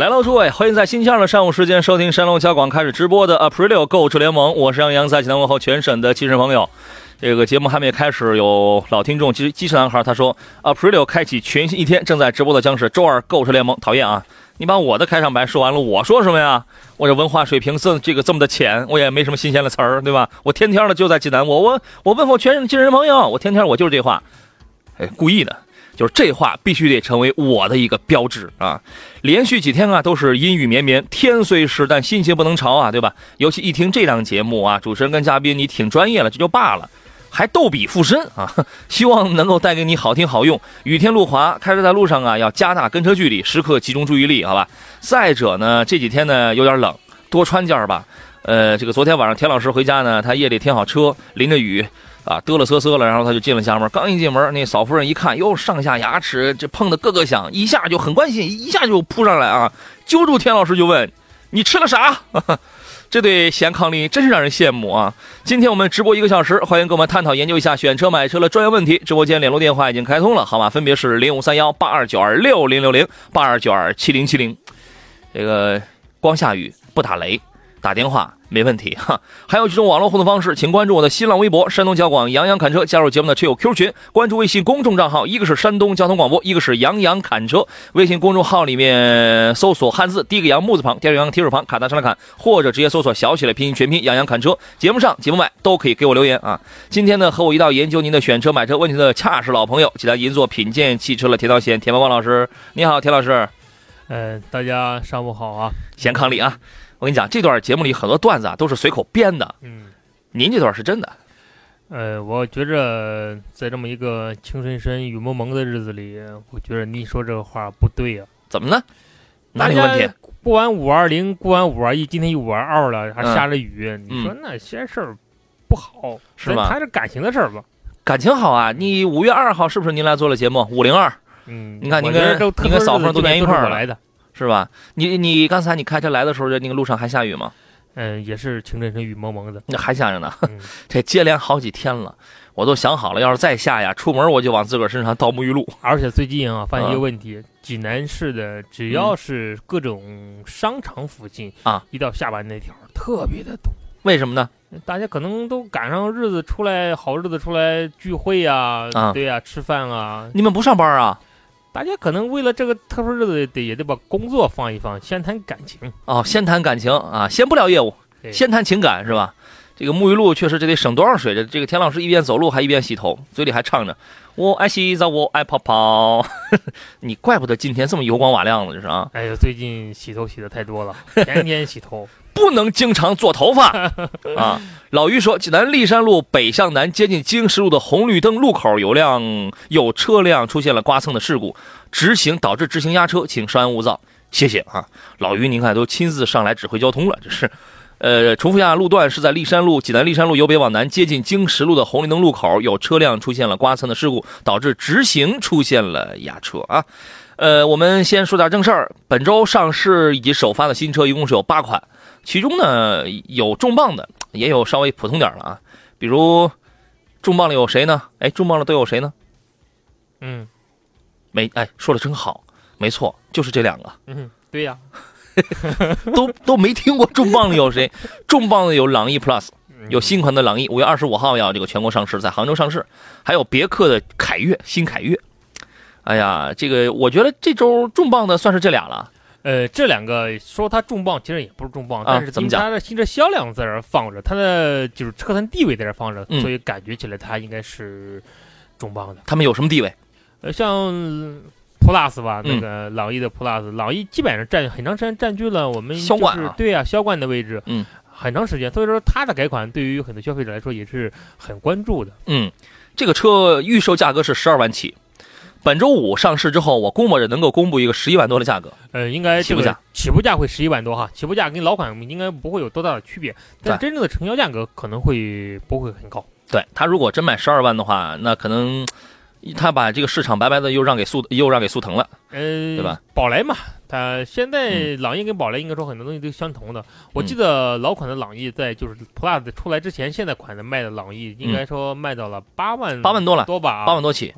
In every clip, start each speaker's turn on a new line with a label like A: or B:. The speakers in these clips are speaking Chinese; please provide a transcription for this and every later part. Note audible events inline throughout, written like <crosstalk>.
A: 来喽，诸位，欢迎在星期二的上午时间收听山东交广开始直播的 Aprilio 购车联盟，我是杨洋，在济南问候全省的汽车朋友。这个节目还没开始，有老听众，机机车男孩他说，Aprilio 开启全新一天，正在直播的将是周二购车联盟。讨厌啊，你把我的开场白说完了，我说什么呀？我这文化水平这这个这么的浅，我也没什么新鲜的词儿，对吧？我天天的就在济南，我我我问候全省的汽车朋友，我天天我就是这话，哎，故意的。就是这话必须得成为我的一个标志啊！连续几天啊都是阴雨绵绵，天虽湿，但心情不能潮啊，对吧？尤其一听这档节目啊，主持人跟嘉宾你挺专业了，这就罢了，还逗比附身啊！<laughs> 希望能够带给你好听好用。雨天路滑，开车在路上啊要加大跟车距离，时刻集中注意力，好吧？再者呢，这几天呢有点冷，多穿件吧。呃，这个昨天晚上田老师回家呢，他夜里停好车，淋着雨。啊，嘚了瑟瑟了，然后他就进了家门。刚一进门，那嫂夫人一看，哟，上下牙齿这碰的咯咯响，一下就很关心，一下就扑上来啊，揪住田老师就问：“你吃了啥？” <laughs> 这对贤伉俪真是让人羡慕啊！今天我们直播一个小时，欢迎跟我们探讨研究一下选车买车的专业问题。直播间联络电话已经开通了，号码分别是零五三幺八二九二六零六零八二九二七零七零。这个光下雨不打雷，打电话。没问题哈，还有几种网络互动方式，请关注我的新浪微博“山东交广杨洋侃车”，加入节目的车友 Q 群，关注微信公众账号，一个是山东交通广播，一个是杨洋侃车。微信公众号里面搜索汉字第一个杨木字旁，第二个杨提手旁，侃大山的侃，或者直接搜索小写的拼音全拼杨洋侃车。节目上、节目外都可以给我留言啊。今天呢，和我一道研究您的选车买车问题的，恰是老朋友，济南银座品鉴汽车的田道贤田伯光老师。你好，田老师。
B: 呃，大家上午好啊，
A: 贤伉俪啊。我跟你讲，这段节目里很多段子啊，都是随口编的。
B: 嗯，
A: 您这段是真的。
B: 呃，我觉着在这么一个情深深雨蒙蒙的日子里，我觉着你说这个话不对呀。
A: 怎么呢？哪里问题？
B: 过完五二零，过完五二一，今天又五二二了，还下着雨。你说那些事儿不好，
A: 是吗？
B: 还是感情的事儿吧。
A: 感情好啊！你五月二号是不是您来做了节目？五零二。
B: 嗯。
A: 你看，您跟您跟嫂妇都连一块儿
B: 来的。
A: 是吧？你你刚才你开车来的时候，那个路上还下雨吗？
B: 嗯，也是清晨晨雨蒙蒙的，
A: 那还下着呢。<laughs> 这接连好几天了，我都想好了，要是再下呀，出门我就往自个儿身上倒沐浴露。
B: 而且最近啊，发现一个问题，济南市的只要是各种商场附近
A: 啊，
B: 一到下班那条特别的堵。
A: 为什么呢？
B: 大家可能都赶上日子出来，好日子出来聚会呀，对呀，吃饭啊。
A: 你们不上班啊？
B: 大家可能为了这个特殊日子，得也得把工作放一放，先谈感情
A: 哦，先谈感情啊，先不聊业务，先谈情感是吧？这个沐浴露确实这得省多少水？这这个田老师一边走路还一边洗头，嘴里还唱着“我爱洗澡，我爱泡泡”，<laughs> 你怪不得今天这么油光瓦亮的，这是啊？
B: 哎呀，最近洗头洗的太多了，天天洗头。
A: 不能经常做头发 <laughs> 啊！老于说，济南历山路北向南接近经十路的红绿灯路口有辆有车辆出现了刮蹭的事故，直行导致直行压车，请稍安勿躁，谢谢啊！老于，您看都亲自上来指挥交通了，这是。呃，重复一下路段是在历山路济南历山路由北往南接近经十路的红绿灯路口有车辆出现了刮蹭的事故，导致直行出现了压车啊！呃，我们先说点正事儿，本周上市以及首发的新车一共是有八款。其中呢有重磅的，也有稍微普通点的啊。比如重磅的有谁呢？哎，重磅的都有谁呢？
B: 嗯，
A: 没哎，说的真好，没错，就是这两个。
B: 嗯，对呀，<laughs>
A: 都都没听过重磅的有谁？重磅的有朗逸 Plus，有新款的朗逸，五月二十五号要这个全国上市，在杭州上市。还有别克的凯越，新凯越。哎呀，这个我觉得这周重磅的算是这俩了。
B: 呃，这两个说它重磅，其实也不是重磅，但是
A: 怎么讲？
B: 它的新车销量在这儿放着，它的就是车坛地位在这儿放着，所以感觉起来它应该是重磅的。
A: 他们有什么地位？
B: 呃，像 Plus 吧，那个朗逸的 Plus，朗逸基本上占很长时间占据了我们
A: 销冠啊，
B: 对啊，销冠的位置。
A: 嗯，
B: 很长时间，所以说它的改款对于很多消费者来说也是很关注的。
A: 嗯，这个车预售价格是十二万起，本周五上市之后，我估摸着能够公布一个十一万多的价格。
B: 呃，应该
A: 起步价
B: 起步价会十一万多哈，起步价跟老款应该不会有多大的区别，但真正的成交价格可能会不会很高。
A: 对他如果真卖十二万的话，那可能他把这个市场白白的又让给速又让给速腾了。
B: 呃，
A: 对吧？
B: 宝来嘛，它现在
A: 嗯
B: 朗逸跟宝来应该说很多东西都相同的。我记得老款的朗逸在就是 Plus 出来之前，现在款的卖的朗逸应该说卖到了八万
A: 八万多了，
B: 多吧？
A: 八万多起。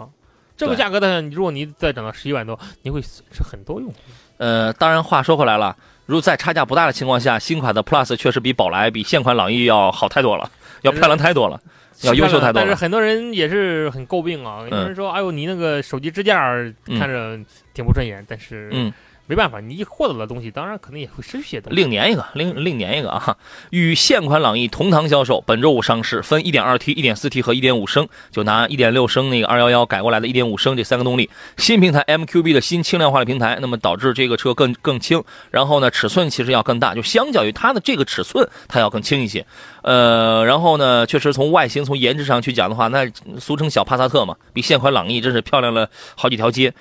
B: 这个价格的，如果你再涨到十一万多，你会损失很多用户。
A: 呃，当然话说回来了，如果在差价不大的情况下，新款的 Plus 确实比宝来、比现款朗逸要好太多了，要漂亮太多了。要优秀太多了
B: 但是很多人也是很诟病啊，有人说：“哎呦，你那个手机支架看着挺不顺眼。”但是，
A: 嗯，
B: 没办法，你一获得的东西，当然可能也会失去些东西。
A: 另年一个，另另年一个啊！与现款朗逸同堂销售，本周五上市，分 1.2T、1.4T 和1.5升，就拿1.6升那个211改过来的1.5升这三个动力。新平台 MQB 的新轻量化的平台，那么导致这个车更更轻，然后呢尺寸其实要更大，就相较于它的这个尺寸，它要更轻一些。呃，然后呢，确实从外形、从颜值上去讲的话，那俗称小帕萨特嘛，比现款朗逸真是漂亮了好几条街。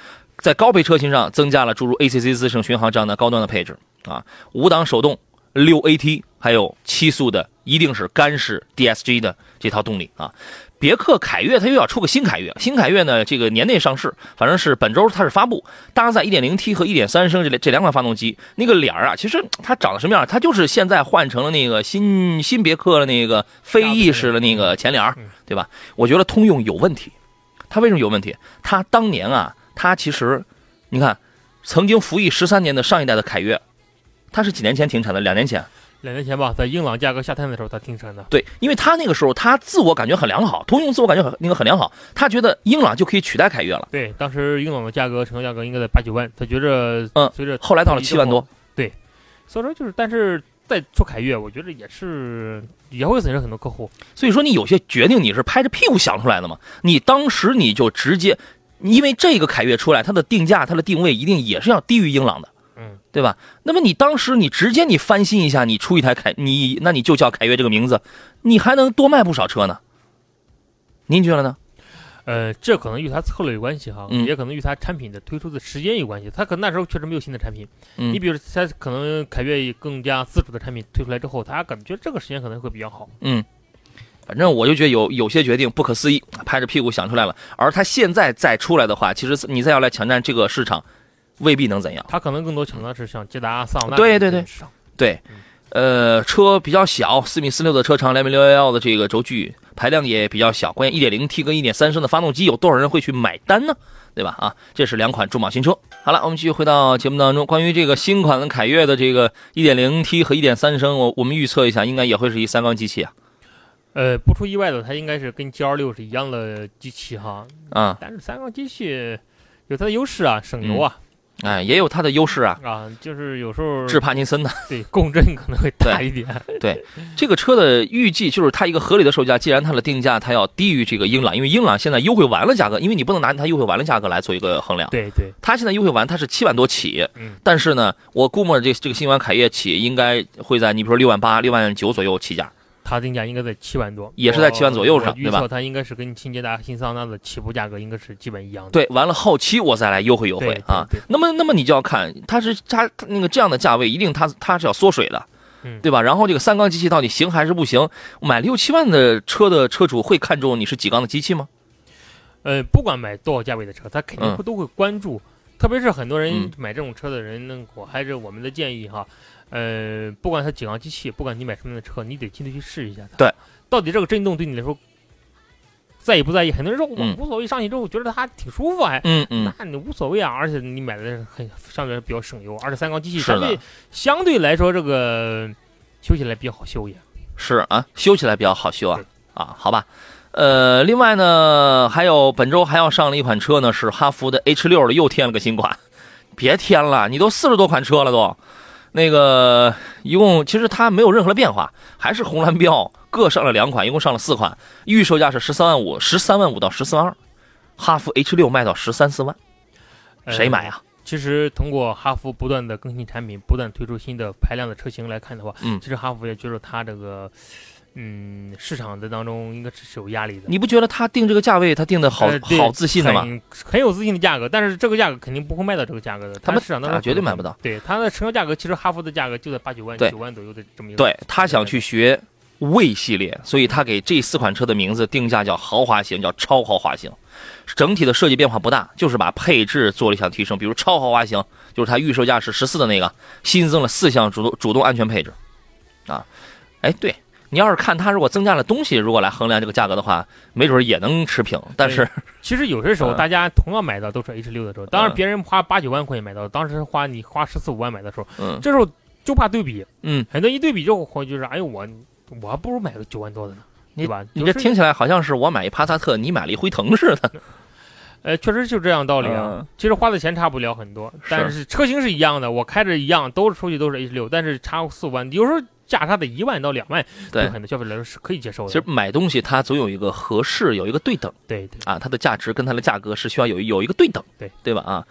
A: 在高配车型上增加了诸如 ACC 自适巡航这样的高端的配置啊，五档手动、六 AT，还有七速的，一定是干式 DSG 的这套动力啊。别克凯越它又要出个新凯越，新凯越呢这个年内上市，反正是本周它是发布，搭载 1.0T 和1.3升这这两款发动机，那个脸儿啊，其实它长得什么样？它就是现在换成了那个新新别克的那个飞翼式的那个前脸儿，对吧？我觉得通用有问题，它为什么有问题？它当年啊。它其实，你看，曾经服役十三年的上一代的凯越，它是几年前停产的？两年前，
B: 两年前吧，在英朗价格下探的时候，它停产的。
A: 对，因为他那个时候，他自我感觉很良好，通用自我感觉很那个很良好，他觉得英朗就可以取代凯越了。
B: 对，当时英朗的价格成交价格应该在八九万，他觉着，
A: 嗯，
B: 随着
A: 后来到了七万多。
B: 对，所以说就是，但是再做凯越，我觉得也是也会损失很多客户。
A: 所以说，你有些决定你是拍着屁股想出来的嘛？你当时你就直接。因为这个凯越出来，它的定价、它的定位一定也是要低于英朗的，
B: 嗯，
A: 对吧？那么你当时你直接你翻新一下，你出一台凯，你那你就叫凯越这个名字，你还能多卖不少车呢。您觉得呢？
B: 呃，这可能与它策略有关系哈，
A: 嗯、
B: 也可能与它产品的推出的时间有关系。它可能那时候确实没有新的产品，
A: 嗯，
B: 你比如它可能凯越更加自主的产品推出来之后，它感觉这个时间可能会比较好。
A: 嗯。反正我就觉得有有些决定不可思议，拍着屁股想出来了。而他现在再出来的话，其实你再要来抢占这个市场，未必能怎样。
B: 他可能更多抢的是像捷达、桑塔纳
A: 对对对。对，呃，车比较小，四米四六的车长，两米六幺幺的这个轴距，排量也比较小。关键一点零 T 跟一点三升的发动机，有多少人会去买单呢？对吧？啊，这是两款重磅新车。好了，我们继续回到节目当中，关于这个新款的凯越的这个一点零 T 和一点三升，我我们预测一下，应该也会是一三缸机器啊。
B: 呃，不出意外的，它应该是跟 G L 六是一样的机器哈。
A: 啊、嗯，
B: 但是三缸机器有它的优势啊，省油啊。
A: 嗯、哎，也有它的优势啊。
B: 啊，就是有时候
A: 治帕金森的。
B: 对，共振可能会大一点。<laughs>
A: 对，对这个车的预计就是它一个合理的售价，既然它的定价它要低于这个英朗，因为英朗现在优惠完了价格，因为你不能拿它优惠完了价格来做一个衡量。
B: 对对。
A: 它现在优惠完它是七万多起，
B: 嗯，
A: 但是呢，我估摸着这这个新款凯越起应该会在你比如说六万八、六万九左右起价。
B: 它定价应该在七万多，
A: 也是在七万左右上，对吧？
B: 预测它应该是跟新捷达、新桑塔纳的起步价格应该是基本一样的。
A: 对，完了后期我再来优惠优惠啊。那么，那么你就要看它是它那个这样的价位，一定它它是要缩水的，
B: 嗯，
A: 对吧？然后这个三缸机器到底行还是不行？买六七万的车的车主会看中你是几缸的机器吗？
B: 呃，不管买多少价位的车，他肯定会都会关注，
A: 嗯、
B: 特别是很多人买这种车的人，那我还是我们的建议哈。呃，不管它几缸机器，不管你买什么样的车，你得亲自去试一下它。
A: 对，
B: 到底这个震动对你来说在意不在意？很多人说我
A: 嗯
B: 无所谓，上去之后觉得它挺舒服，还
A: 嗯嗯，
B: 那你无所谓啊。而且你买的很相对比较省油，而且三缸机器
A: 相
B: 对相对来说这个修起来比较好修也。
A: 是啊，修起来比较好修啊啊，好吧。呃，另外呢，还有本周还要上了一款车呢，是哈弗的 H 六的又添了个新款。别添了，你都四十多款车了都。那个一共其实它没有任何的变化，还是红蓝标各上了两款，一共上了四款，预售价是十三万五，十三万五到十四万二，哈弗 H 六卖到十三四万，谁买啊？
B: 呃其实通过哈弗不断的更新产品，不断推出新的排量的车型来看的话，
A: 嗯
B: 其实哈弗也觉得它这个，嗯，市场的当中应该是有压力的。
A: 你不觉得他定这个价位，他定的好、
B: 呃
A: 好自信的吗？
B: 很很有自信的价格，但是这个价格肯定不会卖到这个价格的。
A: 他们
B: 市场当中
A: 啊绝对买不到。
B: 对它的成交价格，其实哈弗的价格就在八九万、九万左右的这么一个。
A: 对他想去学魏系列，所以他给这四款车的名字定价叫豪华型，叫超豪华型。整体的设计变化不大，就是把配置做了一项提升，比如超豪华型，就是它预售价是十四的那个，新增了四项主动主动安全配置。啊，哎，对你要是看它如果增加了东西，如果来衡量这个价格的话，没准也能持平。但是
B: 其实有些时候
A: 嗯
B: 大家同样买到都是 H 六的时候，当然
A: 嗯
B: 别人花八九万块钱买到，当时花你花十四五万买的时候，
A: 嗯
B: 这时候就怕对比，
A: 嗯，
B: 很多一对比之后，会就是哎呦我我还不如买个九万多的呢，对吧？
A: 你这听起来好像是我买一帕萨特，你买了一辉腾似的。<laughs>
B: 呃，确实就这样道理啊。
A: 嗯
B: 其实花的钱差不了很多，但是车型是一样的，我开着一样，都是出去都是 H 六，但是差四五万，有时候价差的一万到两万，
A: 对
B: 对很多消费者来说是可以接受的。
A: 其实买东西它总有一个合适，有一个对等。
B: 对对，
A: 啊，它的价值跟它的价格是需要有有一个对等，
B: 对
A: 对吧？啊，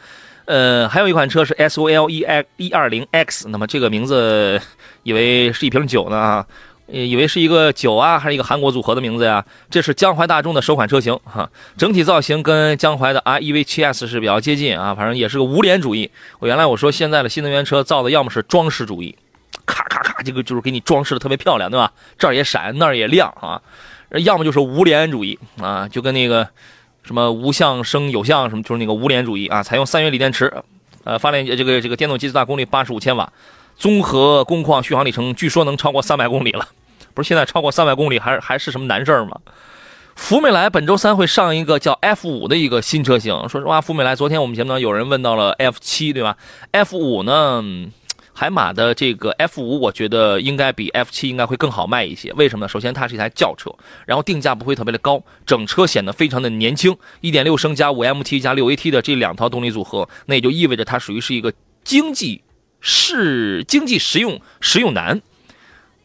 A: 呃，还有一款车是 S O L E X 一二零 X，那么这个名字以为是一瓶酒呢啊，呃以为是一个酒啊，还是一个韩国组合的名字呀？这是江淮大众的首款车型哈、整体造型跟江淮的 R E V 7 S 是比较接近啊，反正也是个无脸主义。我原来我说现在的新能源车造的要么是装饰主义，咔咔咔，这个就是给你装饰的特别漂亮，对吧？这儿也闪，那儿也亮啊，要么就是无脸主义啊，就跟那个。什么无相生有相，什么就是那个无脸主义啊，采用三元锂电池，呃，发电这个这个电动机最大功率八十五千瓦，综合工况续航里程据说能超过三百公里了，不是现在超过三百公里还还是什么难事儿吗？福美来本周三会上一个叫 F 五的一个新车型。说实话，福美来昨天我们节目当中有人问到了 F 七，对吧？F 五呢，海马的这个 F 五，我觉得应该比 F 七应该会更好卖一些。为什么呢？首先它是一台轿车，然后定价不会特别的高，整车显得非常的年轻。1.6升加 5MT 加 6AT 的这两套动力组合，那也就意味着它属于是一个经济是、经济实用、实用男。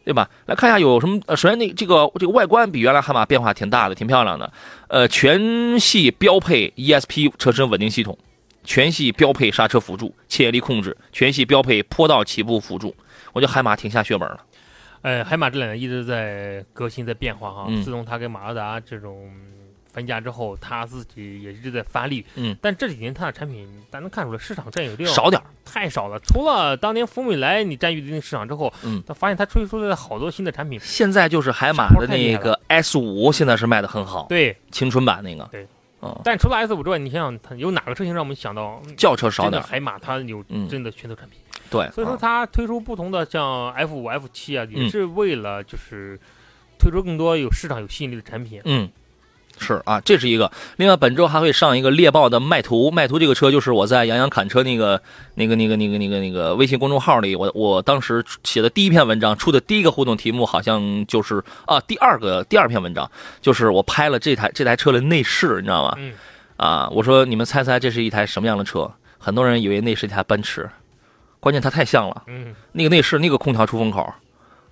A: 对吧？来看一下有什么？呃，首先那这个这个外观比原来悍马变化挺大的，挺漂亮的。呃，全系标配 ESP 车身稳定系统，全系标配刹车辅助、牵引力控制，全系标配坡道起步辅助。我觉得海马挺下血本了。
B: 呃，海马这两年一直在革新，在变化哈。
A: 嗯
B: 自从它跟马自达这种分家之后，它自己也一直在发力。
A: 嗯，
B: 但这几年它的产品，咱能看出来市场占有率
A: 少点儿
B: 太少了。除了当年福美来你占据一定市场之后，
A: 嗯，
B: 他发现它推出了好多新的产品。
A: 现在就是海马的那个 S 五，现在是卖的很好，
B: 对，
A: 青春版那个。
B: 对，
A: 嗯，
B: 但除了 S 五之外，你想想，它有哪个车型让我们想到嗯
A: 轿车少点儿。
B: 真的海马它有
A: 嗯
B: 真的拳头产品？
A: 对，
B: 所以说
A: 啊
B: 它推出不同的像 F 五、F 七啊，也
A: 嗯
B: 是为了就是推出更多有市场有吸引力的产品。
A: 嗯，是啊，这是一个。另外，本周还会上一个猎豹的迈途。迈途这个车就是我在杨洋侃车那个、那个、那个、那个、那个、那个微信公众号里，我我当时写的第一篇文章，出的第一个互动题目，好像就是啊，第二个第二篇文章就是我拍了这台这台车的内饰，你知道吗？
B: 嗯，
A: 啊，我说你们猜猜这是一台什么样的车？很多人以为那是一台奔驰，关键它太像了。
B: 嗯，
A: 那个内饰，那个空调出风口，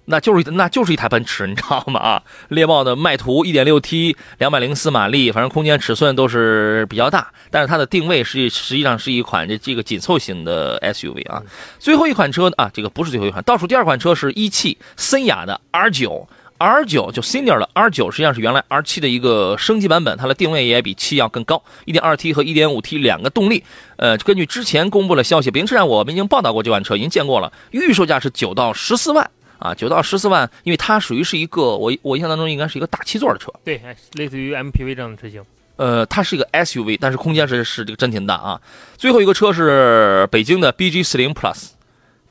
A: 那就是那就是一台奔驰，你知道吗？啊，<laughs> 猎豹的迈图 1.6T，两百零四马力，反正空间尺寸都是比较大，但是它的定位是实际上是一款这这个紧凑型的 SUV 啊。最后一款车啊，这个不是最后一款，倒数第二款车是一汽森雅的 R9。R 9就 Senior 的 R 9实际上是原来 R 7的一个升级版本，它的定位也比七要更高，1.2T 和 1.5T 两个动力。呃，根据之前公布的消息，北京车展我们已经报道过这款车，已经见过了，预售价是九到十四万啊，九到十四万，因为它属于是一个我我印象当中应该是一个大七座的车，
B: 对，哎类似于 MPV 这样的车型。
A: 呃，它是一个 SUV，但是空间是是这个真挺大啊。最后一个车是北京的 BG 四零 Plus。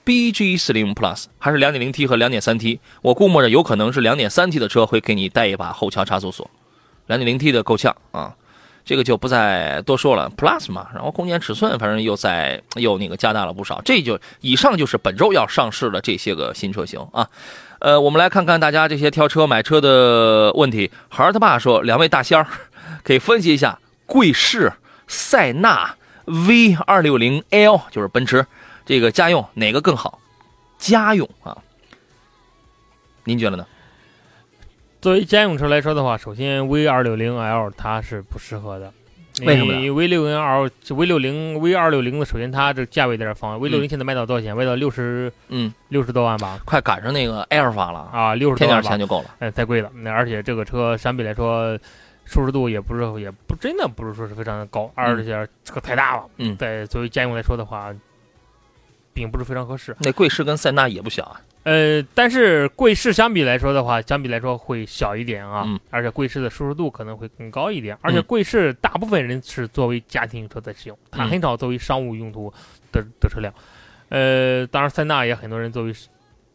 A: BG 四零 Plus 还是两点零 T 和两点三 T？我估摸着有可能是两点三 T 的车会给你带一把后桥差速锁两点零 T 的够呛啊，这个就不再多说了。Plus 嘛，然后空间尺寸反正又在又那个加大了不少。这就以上就是本周要上市的这些个新车型啊。呃，我们来看看大家这些挑车买车的问题。孩儿他爸说，两位大仙儿可以分析一下贵士、塞纳、V 二六零 L，就是奔驰。这个家用哪个更好？家用啊，您觉得呢？
B: 作为家用车来说的话，首先 V 二六零 L 它是不适合的，
A: 为什么呢
B: V 六零 L、V 六零、V 二六零的，首先它这价位在这儿放，V 六零现在卖到多少钱？卖到六十
A: 嗯，
B: 六十多万吧？
A: 快赶上那个埃尔法了，
B: 啊，六十多万吧
A: 点钱就够了。
B: 哎，太贵了。那而且这个车相比来说，舒适度也不是，也不真的不是说是非常的高，而且这个太大了。
A: 嗯
B: 在作为家用来说的话，并不是非常合适。
A: 那贵士跟塞纳也不小啊。
B: 呃，但是贵士相比来说的话，相比来说会小一点啊，
A: 嗯
B: 而且贵士的舒适度可能会更高一点。而且
A: 嗯
B: 贵士大部分人是作为家庭车在使用，它
A: 嗯
B: 很少作为商务用途的的车辆。呃，当然塞纳也很多人作为，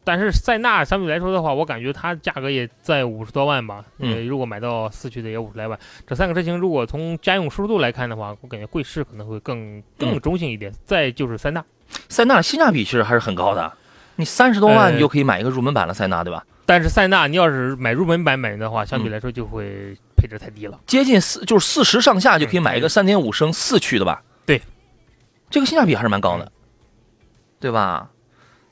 B: 但是塞纳相比来说的话，我感觉它价格也在五十多万吧。
A: 嗯
B: 呃，如果买到四驱的也五十来万。这三个车型如果从家用舒适度来看的话，我感觉贵士可能会更更
A: 嗯
B: 中性一点。再就是塞纳。
A: 塞纳性价比其实还是很高的，你三十多万
B: 呃
A: 你就可以买一个入门版的塞纳，对吧？
B: 但是塞纳，你要是买入门版本的话，相比
A: 嗯
B: 来说就会配置太低了。
A: 接近四就是四十上下就可以买一个
B: 嗯
A: 三点五升四驱的吧？
B: 对，
A: 这个性价比还是蛮高的
B: 嗯，
A: 对吧？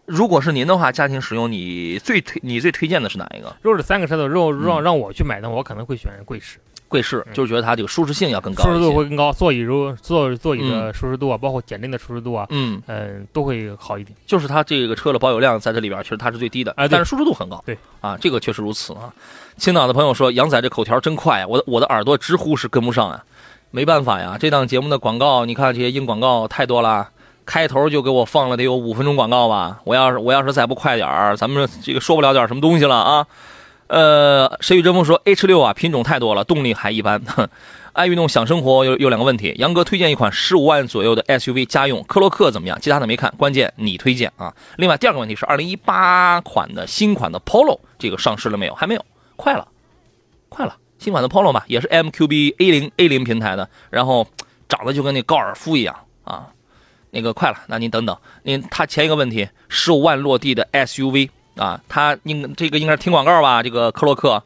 A: 如果是您的话，家庭使用你最推你最推荐的是哪一个？
B: 如果是三个车的，如果让
A: 嗯
B: 让我去买的话，我可能会选贵士，
A: 贵士，
B: 嗯
A: 就是觉得它这个舒适性要更高
B: 舒适。度会更高，座椅如座座椅的舒适度啊，包括减震的舒适度啊，
A: 嗯，
B: 嗯，都会好一点。
A: 就是它这个车的保有量在这里边，其实它是最低的，但是舒适度很高。
B: 对
A: 啊，这个确实如此啊。青岛的朋友说，杨仔这口条真快啊，我的我的耳朵直呼是跟不上啊。没办法呀，这档节目的广告，你看这些硬广告太多了，开头就给我放了得有五分钟广告吧。我要是我要是再不快点儿，咱们这个说不了点什么东西了啊。呃，谁与争锋说 H 六啊，品种太多了，动力还一般。<laughs> 爱运动想生活有有两个问题，杨哥推荐一款十五万左右的 SUV 家用科洛克怎么样？其他的没看，关键你推荐啊。另外第二个问题是，二零一八款的新款的 Polo 这个上市了没有？还没有，快了，快了。新款的 Polo 嘛，也是 MQB A 零 A 零平台的，然后长得就跟那高尔夫一样啊。那个快了，那您等等，您他前一个问题，十五万落地的 SUV 啊，他应这个应该是听广告吧？这个科洛克，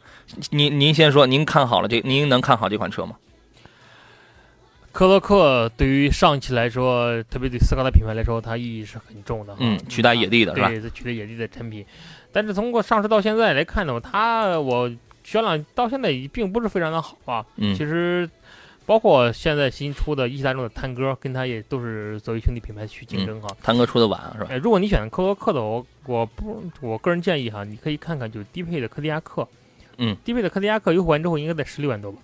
A: 您您先说，您看好了这，您能看好这款车吗？
B: 科洛克对于上汽来说，特别对斯柯达品牌来说，它意义是很重的。
A: 嗯，取代野地的是吧？
B: 对，是取代野地的产品。但是通过上市到现在来看的话，它我销量到现在也并不是非常的好啊。
A: 嗯
B: 其实包括现在新出的一汽大众的探戈，跟它也都是作为兄弟品牌去竞争哈。
A: 探歌出的晚是吧？
B: 哎，如果你选科洛克的，我我不，我个人建议哈，你可以看看就低配的科迪亚克。
A: 嗯，
B: 低配的科迪亚克优惠完之后应该在十六万多吧？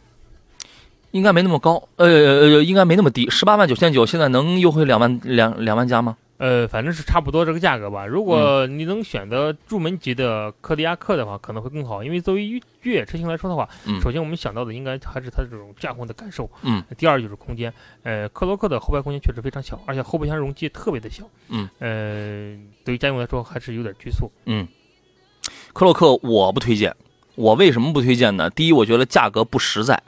A: 应该没那么高，呃呃，应该没那么低，十八万九千九，现在能优惠两万两两万加吗？
B: 呃，反正是差不多这个价格吧。如果你能选择入门级的科迪亚克的话，可能会更好，因为作为越越野车型来说的话，
A: 嗯。
B: 首先我们想到的应该还是它这种驾控的感受，
A: 嗯，
B: 第二就是空间，呃，克洛克的后排空间确实非常小，而且后备箱容积特别的小，
A: 嗯，
B: 呃，对于家用来说还是有点拘束，
A: 嗯，克洛克我不推荐，我为什么不推荐？呢？第一，我觉得价格不实在，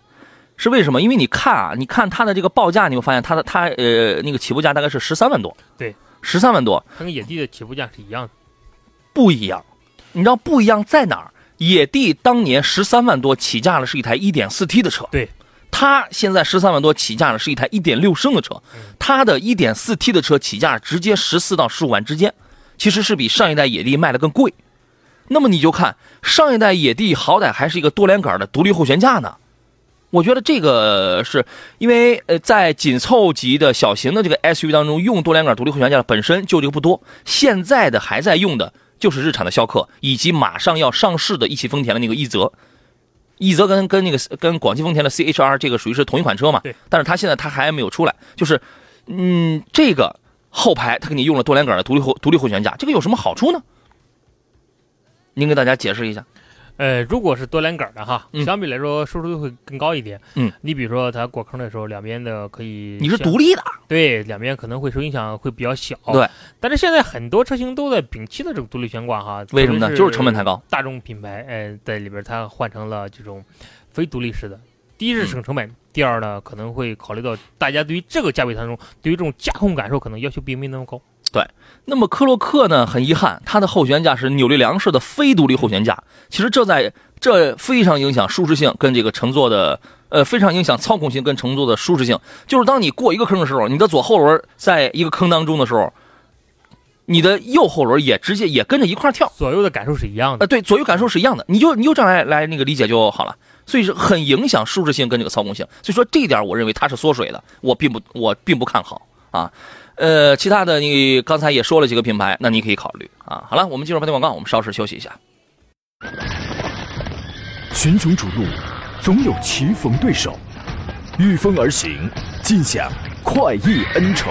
A: 是为什么？因为你看啊，你看它的这个报价，你会发现它的它呃那个起步价大概是十三万多，
B: 对，
A: 十三万多。
B: 它跟野地的起步价是一样的，
A: 不一样，你知道不一样在哪儿？野地当年十三万多起价的是一台 1.4T 的车，
B: 对，
A: 它现在十三万多起价的是一台1.6升的车。
B: 嗯，
A: 它的 1.4T 的车起价直接十四到十五万之间，其实是比上一代野地卖的更贵。那么你就看上一代野地好歹还是一个多连杆的独立后悬架呢，我觉得这个是因为呃在紧凑级的小型的这个 SUV 当中用多连杆独立后悬架的本身就这个不多，现在的还在用的就是日产的逍客以及马上要上市的一汽丰田的那个奕泽。奕泽跟跟那个跟广汽丰田的 CHR 这个属于是同一款车嘛？
B: 对。
A: 但是它现在它还没有出来，就是，嗯，这个后排它给你用了多连杆的独立后独立后悬架，这个有什么好处呢？您给大家解释一下。
B: 呃，如果是多连杆的哈，
A: 嗯
B: 相比来说舒适度会更高一点，
A: 嗯，
B: 你比如说它过坑的时候，两边的可以
A: 你是
B: 像
A: 独立的，
B: 对，两边可能会受影响会比较小。
A: 对，
B: 但是现在很多车型都在摒弃了这个独立悬挂哈，
A: 为什么呢？就是成本太高。
B: 大众品牌，呃，在里边它换成了这种非独立式的。第一是省成本，第二呢可能会考虑到大家对于这个价位当中，对于这种驾控感受可能要求并没那么高。
A: 那么科洛克呢？很遗憾，它的后悬架是扭力梁式的非独立后悬架。其实这在这非常影响舒适性跟这个乘坐的，呃，非常影响操控性跟乘坐的舒适性。就是当你过一个坑的时候，你的左后轮在一个坑当中的时候，你的右后轮也直接也跟着一块儿跳。
B: 左右的感受是一样
A: 呃，
B: 的。
A: 对，左右感受是一样的，你就你就这样来来那个理解就好了。所以是很影响舒适性跟这个操控性。所以说这一点我认为它是缩水的，我并不我并不看好啊。呃，其他的你刚才也说了几个品牌，那你可以考虑啊。好了，我们进入半天广告，我们稍事休息一下。
C: 群雄逐鹿，总有棋逢对手，御风而行，尽享快意恩仇。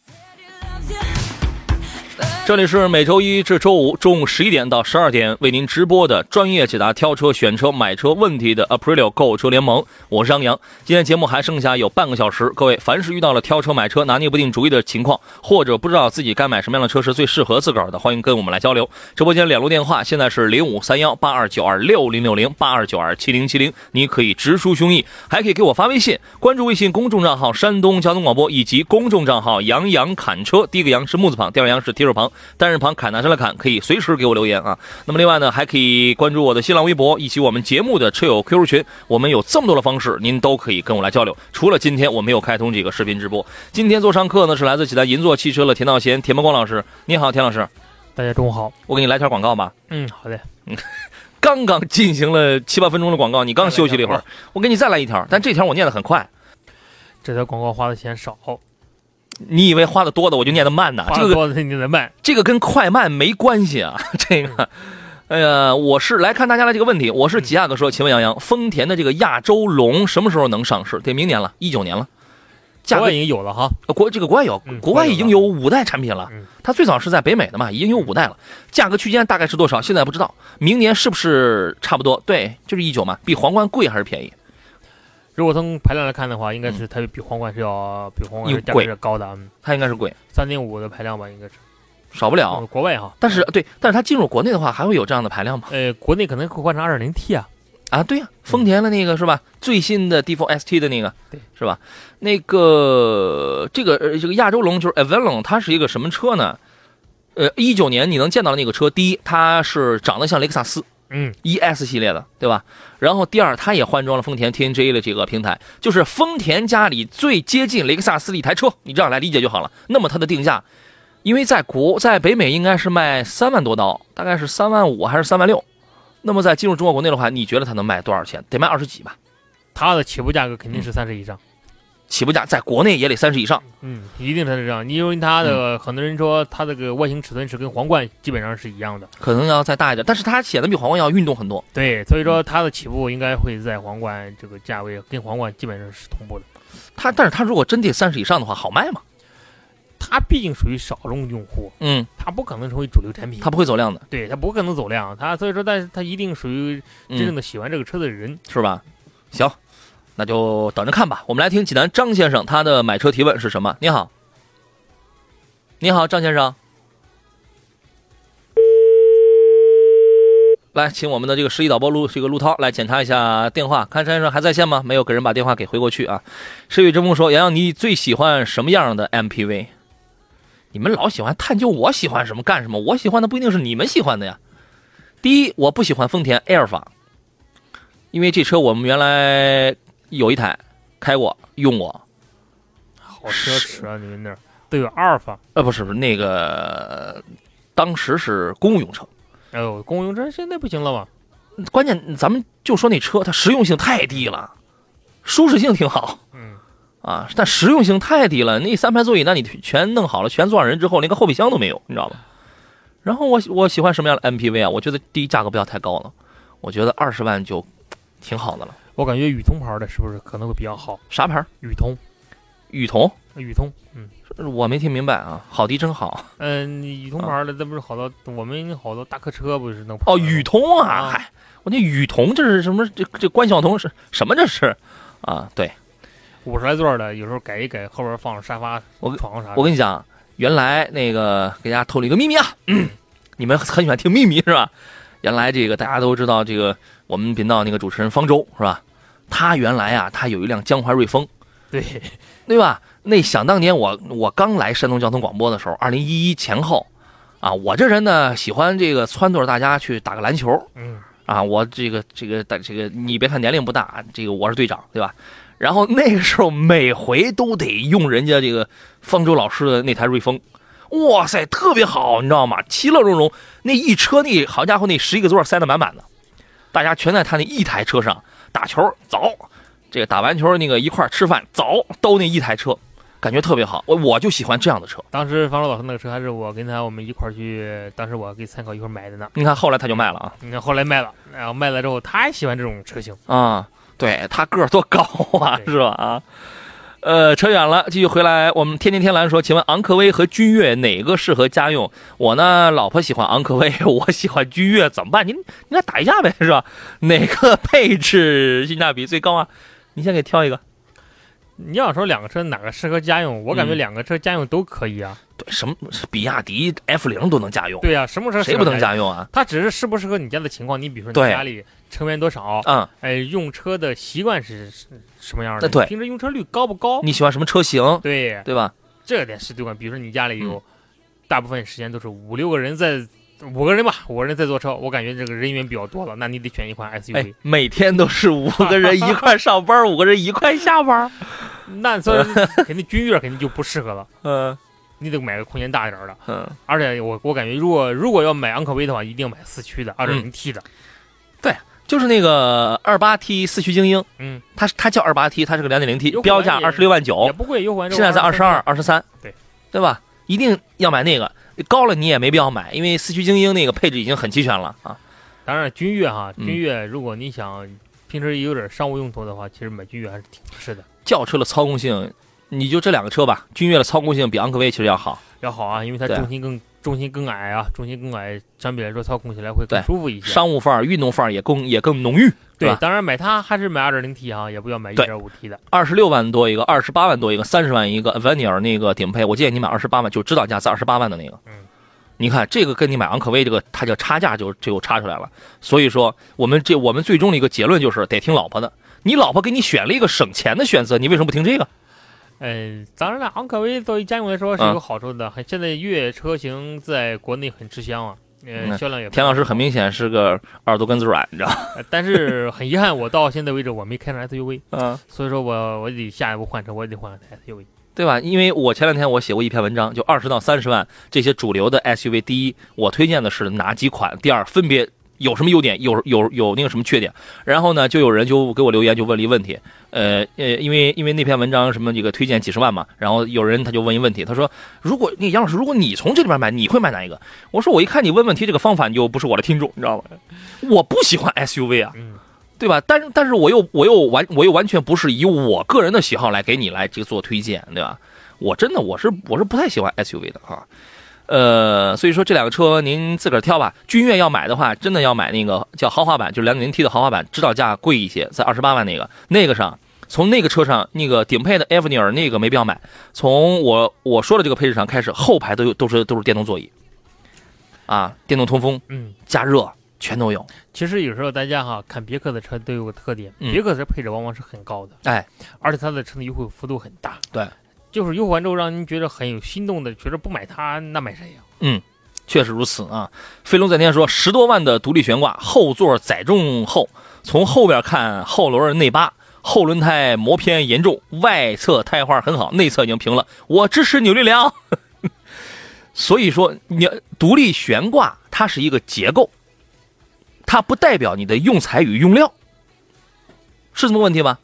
A: 这里是每周一至周五中午十一点到十二点为您直播的专业解答挑车、选车、买车问题的 Aprilio 购车联盟，我是杨洋。今天节目还剩下有半个小时，各位凡是遇到了挑车、买车拿捏不定主意的情况，或者不知道自己该买什么样的车是最适合自个儿的，欢迎跟我们来交流。直播间两路电话现在是零五三幺八二九二六零六零八二九二七零七零，你可以直抒胸臆，还可以给我发微信，关注微信公众账号山东交通广播以及公众账号杨洋侃车，第一个杨是木字旁，第二个杨是提手旁。单人旁砍拿上来砍，可以随时给我留言啊。那么另外呢，还可以关注我的新浪微博以及我们节目的车友 QQ 群。我们有这么多的方式，您都可以跟我来交流。除了今天我没有开通这个视频直播，今天做上课呢是来自济南银座汽车的田道贤、田伯光老师。你好，田老师，
B: 大家中午好。
A: 我给你来条广告吧。
B: 嗯，好的。
A: 嗯刚刚进行了七八分钟的广告，你刚休息了一会儿，我给你再来一条，但这条我念得很快。
B: 这条广告花的钱少。
A: 你以为花的多的我就念的慢呢？这个
B: 多的念得慢，
A: 这个跟快慢没关系啊。<laughs> 这个，哎呀，我是来看大家的这个问题。我是吉亚哥说，请问杨洋，丰田的这个亚洲龙什么时候能上市？得明年了，一九年了。
B: 价格已经有了哈，
A: 国这个国外有，国外已经有五代产品了。它最早是在北美的嘛，已经有五代了。价格区间大概是多少？现在不知道。明年是不是差不多？对，就是一九嘛。比皇冠贵还是便宜？
B: 如果从排量来看的话，应该是它比皇冠是要比皇冠价格是高的，嗯，
A: 它应该是贵，
B: 三点五的排量吧，应该是
A: 少不了。
B: 国外哈，
A: 但是对，但是它进入国内的话，还会有这样的排量吗？
B: 呃，国内可能会换成二点零 T 啊，
A: 啊，对呀，丰田的那个是吧？最新的 D4 ST 的那个，
B: 对，
A: 是吧？那个这个呃这个亚洲龙就是 Avalon，它是一个什么车呢？呃，一九年你能见到的那个车，第一，它是长得像雷克萨斯。
B: 嗯
A: ，ES 系列的，对吧？然后第二，它也换装了丰田 TNGA 的这个平台，就是丰田家里最接近雷克萨斯的一台车，你这样来理解就好了。那么它的定价，因为在国在北美应该是卖三万多刀，大概是三万五还是三万六？那么在进入中国国内的话，你觉得它能卖多少钱？得卖二十几吧？
B: 它的起步价格肯定是三十以上。
A: 起步价在国内也得三十以上，
B: 嗯，一定是这样。因为它的很多人说它这个外形尺寸是跟皇冠基本上是一样的，
A: 可能要再大一点，但是它显得比皇冠要运动很多。
B: 对，所以说它的起步应该会在皇冠这个价位跟皇冠基本上是同步的。
A: 它，但是它如果真得三十以上的话，好卖吗？
B: 它毕竟属于少众用户，
A: 嗯，
B: 它不可能成为主流产品，
A: 它不会走量的，
B: 对，它不可能走量，它所以说，但是它一定属于真正的喜欢这个车的人，
A: 是吧？行。那就等着看吧。我们来听济南张先生他的买车提问是什么？你好，你好，张先生，来，请我们的这个实习导播陆这个陆涛来检查一下电话，看张先生还在线吗？没有给人把电话给回过去啊。诗雨之梦说：“洋洋，你最喜欢什么样的 MPV？你们老喜欢探究我喜欢什么干什么，我喜欢的不一定是你们喜欢的呀。第一，我不喜欢丰田埃尔法，因为这车我们原来。”有一台，开过，用过，
B: 好奢侈啊！你们那儿都有阿尔法？
A: 呃，不是，不是那个，当时是公务用车。
B: 哎呦，公务用车现在不行了吧？
A: 关键咱们就说那车，它实用性太低了，舒适性挺好，
B: 嗯，
A: 啊，但实用性太低了。那三排座椅，那你全弄好了，全坐上人之后，连个后备箱都没有，你知道吧？然后我我喜欢什么样的 MPV 啊？我觉得第一价格不要太高了，我觉得二十万就挺好的了。
B: 我感觉宇通牌的是不是可能会比较好？
A: 啥牌？
B: 宇通，
A: 宇通，
B: 宇通，嗯，
A: 我没听明白啊。好的真好。
B: 嗯，宇通牌的，这不是好多我们好多大客车不是能
A: 哦，宇通啊，嗨，我那宇通这是什么？这这关晓彤是什么？这是啊，对，
B: 五十来座的，有时候改一改，后边放上沙发、我床啥。
A: 我跟你讲，原来那个给大家透露一个秘密啊，你们很喜欢听秘密是吧？原来这个大家都知道，这个我们频道那个主持人方舟是吧？他原来啊，他有一辆江淮瑞风，
B: 对，
A: 对吧？那想当年我我刚来山东交通广播的时候，二零一一前后，啊，我这人呢喜欢这个撺掇大家去打个篮球
B: 嗯，
A: 啊，我这个这个这个你别看年龄不大，这个我是队长，对吧？然后那个时候每回都得用人家这个方舟老师的那台瑞风，哇塞，特别好，你知道吗？其乐融融，那一车那好家伙，那十一个座塞得满满的，大家全在他那一台车上打球，走，这个打完球那个一块儿吃饭，走，都那一台车，感觉特别好。我我就喜欢这样的车。
B: 当时方舟老师那个车还是我跟他我们一块去，当时我给参考一块买的呢。
A: 你看后来他就卖了啊
B: 你看后来卖了，然后卖了之后，他也喜欢这种车型。
A: 啊，对他个儿多高啊，是吧？啊，呃，扯远了，继续回来。我们天天天蓝说，请问昂科威和君越哪个适合家用？我呢，老婆喜欢昂科威，我喜欢君越，怎么办？您您俩打一架呗，是吧？哪个配置性价比最高啊？你先给挑一个。
B: 你要说两个车哪个适合家用，我感觉
A: 嗯
B: 两个车家用都可以啊。
A: 对，什么比亚迪 F 零都能家用，
B: 对呀、什么车
A: 谁不能
B: 家用？
A: 啊？
B: 它只是适不适合你家的情况。你比如说你家里成员多少，
A: 嗯，
B: 哎，用车的习惯是是什么样的？
A: 对
B: 平时用车率高不高？
A: 你喜欢什么车型？
B: 对，
A: 对吧？
B: 这点是对关。比如说你家里有
A: 嗯
B: 大部分时间都是五六个人在，五个人吧，五个人在坐车，我感觉这个人员比较多了，那你得选一款
A: 哎
B: SUV。，
A: 每天都是五个人一块上班，<laughs> 五个人一块下班。
B: 那所以 <laughs> 肯定君越肯定就不适合了，<laughs>
A: 嗯
B: 你得买个空间大一点的。
A: 嗯，
B: 而且我我感觉，如果如果要买昂科威的话，一定要买四驱的，二点零 T 的。
A: 就是那个二八 T 四驱精英，
B: 嗯，
A: 它它叫二八 T，它是个两点零 T，标价
B: 也
A: 二十六万九。
B: 也，不贵，优
A: 现在在二十二、二十三，
B: 对。
A: 对吧？一定要买那个，高了你也没必要买，因为四驱精英那个配置已经很齐全了啊。
B: 当然，君越哈，
A: 嗯。
B: 君越如果你想平时有点商务用途的话，其实买君越还是挺合适的，
A: 轿车的操控性，你就这两个车吧，君越的操控性比昂科威其实要好。
B: 要好啊，因为它重心更重心更矮啊，重心更矮，相比来说操控起来会更舒服一些。
A: 商务范儿、运动范儿也更也更浓郁，吧？
B: 对当然买它还是买二点零 T 啊，也不要买一
A: 对
B: 点五 T 的。
A: 二十六万多一个，二十八万多一个，三十万一个 v a n i r 那个顶配，我建议你买二十八万，就指导价是二十八万的那个。
B: 嗯，
A: 你看这个跟你买昂科威这个，它叫差价就就差出来了。所以说，我们这我们最终的一个结论就是得听老婆的。你老婆给你选了一个省钱的选择，你为什么不听这个？
B: 嗯，当然了，昂科威作为家用来说是
A: 嗯
B: 有好处的，很现在越野车型在国内很吃香啊，呃，
A: 嗯
B: 销量也
A: 田老师很明显是个耳朵根子软，你知道 <laughs>
B: 但是很遗憾，我到现在为止我没开上 SUV，
A: 嗯，
B: 所以说我我得下一步换车，我也得换台 SUV。
A: 对吧？因为我前两天我写过一篇文章，就二十到三十万这些主流的 SUV，第一，我推荐的是哪几款？第二，分别有什么优点，有有有那个什么缺点？然后呢，就有人就给我留言，就问了一个问题，呃呃，因为因为那篇文章什么这个推荐几十万嘛，然后有人他就问一问题，他说，如果那杨老师，如果你从这里边买，你会买哪一个？我说我一看你问问题这个方法，你就不是我的听众，你知道吗？我不喜欢 SUV 啊，
B: 嗯，
A: 对吧？但是但是我又我又完我又完全不是以我个人的喜好来给你来这个做推荐，对吧？我真的我是我是不太喜欢 SUV 的哈，呃，所以说这两个车您自个儿挑吧。君越要买的话，真的要买那个叫豪华版，就是两点零 T 的豪华版，指导价贵一些，在二十八万那个那个上。从那个车上，那个顶配的 Avenir 那个没必要买。从我我说的这个配置上开始，后排都有都是都是电动座椅，啊，电动通风、
B: 嗯，
A: 加热全都有。
B: 其实有时候大家哈看别克的车都有个特点，
A: 嗯
B: 别克的配置往往是很高的，
A: 哎，
B: 而且它的车的优惠幅度很大。
A: 对，
B: 就是优惠完之后让您觉得很有心动的，觉得不买它那买谁呀？
A: 嗯确实如此啊！飞龙在天说，十多万的独立悬挂，后座载重后，从后边看后轮内八，后轮胎磨偏严重，外侧胎花很好，内侧已经平了。我支持扭力梁。<laughs> 所以说，你独立悬挂它是一个结构，它不代表你的用材与用料，是这么个问题吧？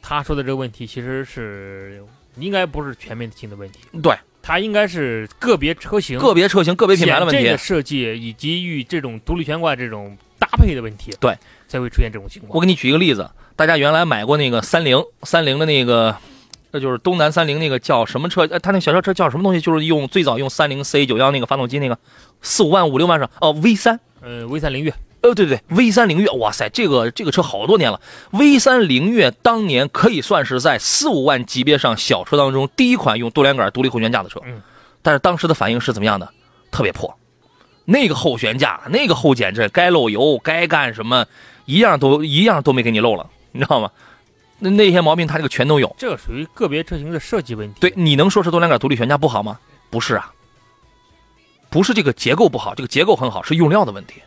B: 他说的这个问题其实是应该不是全面性的问题，
A: 对，
B: 它应该是个别车型、
A: 个别车型、个别品牌的问题。
B: 设计以及与这种独立悬挂这种搭配的问题，
A: 对，
B: 才会出现这种情况。
A: 我给你举一个例子，大家原来买过那个三菱，三菱的那个，那就是东南三菱那个叫什么车？呃，它那小轿车叫什么东西？就是用最早用三菱 C 九幺那个发动机那个，四五万五六万上哦，V 三，
B: 呃，V 三凌越，
A: 呃，对对对，V 三凌越，哇塞，这个这个车好多年了，V 三凌越当年可以算是在四五万级别上小车当中第一款用多连杆独立后悬架的车，
B: 嗯，
A: 但是当时的反应是怎么样的？特别破，那个后悬架，那个后减震，该漏油该干什么，一样都一样都没给你漏了，你知道吗？那那些毛病它这个全都有。
B: 这个属于个别车型的设计问题。
A: 对，你能说是多连杆独立悬架不好吗？不是啊，不是这个结构不好，这个结构很好，是用料的问题，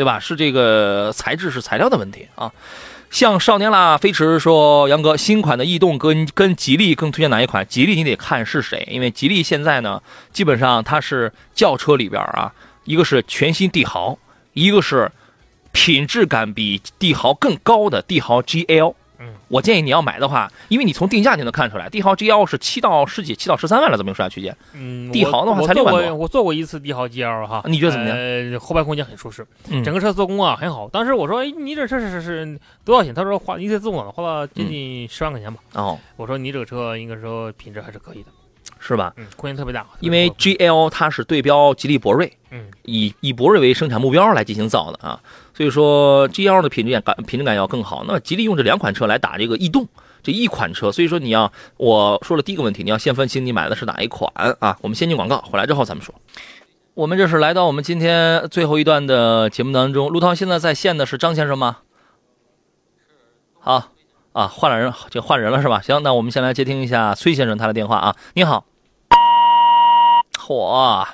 A: 对吧？是这个材质是材料的问题啊。像少年啦飞驰说，杨哥，新款的逸动跟跟吉利更推荐哪一款？吉利你得看是谁，因为吉利现在呢，基本上它是轿车里边啊，一个是全新帝豪，一个是品质感比帝豪更高的帝豪 GL。
B: 嗯，
A: 我建议你要买的话，因为你从定价就能看出来，帝豪 GL 是七到十几，七到十三万了，这么一个售价区间。
B: 嗯，
A: 帝豪的话才六万多
B: 我坐过我坐过一次帝豪 GL 哈，
A: 你觉得怎么样
B: 呃，后排空间很舒适，
A: 嗯
B: 整个车做工啊很好。当时我说，哎，你这车是是是多少钱？他说花一次自动挡花了接近十万块钱吧。
A: 哦，
B: 我说你这个车应该说品质还是可以的，
A: 是吧？
B: 嗯，空间特别大。
A: 因为 GL 它是对标吉利博瑞，
B: 嗯
A: 以以博瑞为生产目标来进行造的啊，所以说 GL 的品质感品质感要更好。那吉利用这两款车来打这个逸动这一款车，所以说你要我说了第一个问题，你要先分清你买的是哪一款啊。我们先进广告，回来之后咱们说。我们这是来到我们今天最后一段的节目当中，陆涛现在在线的是张先生吗？好啊，换了人，就换人了是吧？行，那我们先来接听一下崔先生他的电话啊。你好，嚯，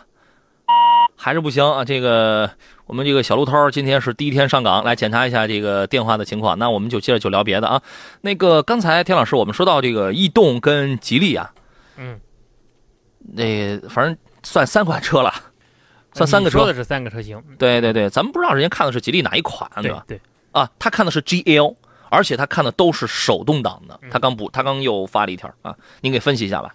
A: 还是不行啊！这个我们这个小陆涛今天是第一天上岗，来检查一下这个电话的情况。那我们就接着就聊别的啊。那个刚才田老师我们说到这个逸动跟吉利啊，
B: 嗯，
A: 那反正算三款车了，算三个车。
B: 说的是三个车型，
A: 对对对，咱们不知道人家看的是吉利哪一款，
B: 对
A: 吧？
B: 对，
A: 啊，他看的是 GL，而且他看的都是手动挡的。
B: 嗯
A: 他刚补，他刚又发了一条啊，您给分析一下吧。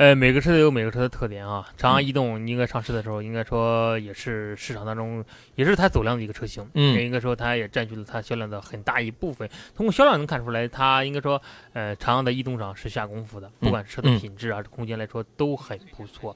B: 呃，每个车都有每个车的特点啊。长
A: 嗯
B: 安逸动应该上市的时候，应该说也是市场当中也是它走量的一个车型，
A: 嗯
B: 应该说它也占据了它销量的很大一部分。通过销量能看出来，它应该说，呃，长安的逸动上是下功夫的，不管车的
A: 嗯
B: 品质啊、空间来说都很不错。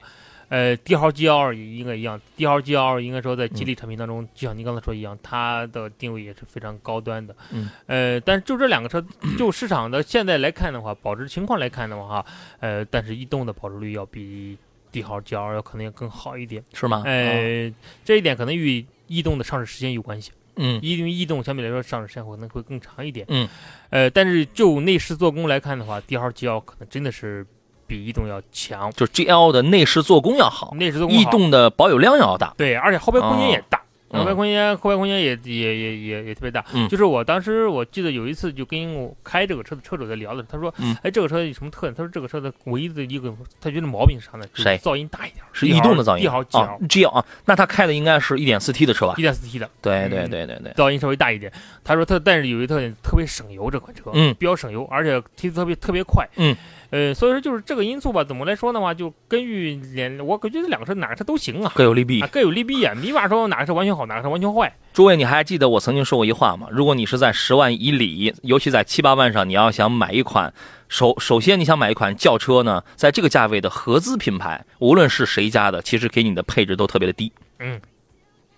B: 呃，帝豪 GL 也应该一样，帝豪 GL 应该说在吉利产品当中，就像您刚才说一样，它的定位也是非常高端的。
A: 嗯，
B: 呃，但是就这两个车，就市场的现在来看的话，保值情况来看的话，哈，呃，但是逸动的保值率要比帝豪 GL 要可能要更好一点。
A: 是吗？哦
B: 呃，这一点可能与逸动的上市时间有关系，
A: 嗯
B: 因为逸动相对来说上市时间可能会更长一点。
A: 嗯，
B: 呃，但是就内饰做工来看的话，帝豪 GL 可能真的是比逸动要强，
A: 就是 GL 的内饰做工要好，
B: 内饰做工好
A: 逸动的保有量要大。
B: 对，而且后排空间也大。
A: 嗯
B: 后排空间，后排空间也也也也也特别大。
A: 嗯
B: 就是我当时我记得有一次就跟我开这个车的车主在聊的时候，他说：“
A: 嗯
B: 哎，这个车有什么特点？”他说：“这个车的唯一的一个他觉得毛病是啥呢？就是
A: 谁
B: 噪音大一点，
A: 是逸动的噪音
B: 帝豪
A: 啊 GL，GL 啊，那他开的应该是一点四 T 的车吧
B: 一？点四 T 的，
A: 对
B: 嗯
A: 对对对对，
B: 噪音稍微大一点。他说他但是有一个特点，特别省油，这款车，
A: 嗯
B: 比较省油，而且提速特别特别快，
A: 嗯，
B: 呃，所以说就是这个因素吧，怎么来说的话，就根据两，我感觉这两个车哪个车都行啊，
A: 各有利弊
B: 啊，。各有利弊啊，没法说哪个车完全好，哪个车完全坏。
A: 诸位，你还记得我曾经说过一话吗？如果你是在十万以里，尤其在七八万上，你要想买一款首首先你想买一款轿车呢，在这个价位的合资品牌，无论是谁家的，其实给你的配置都特别的低，
B: 嗯，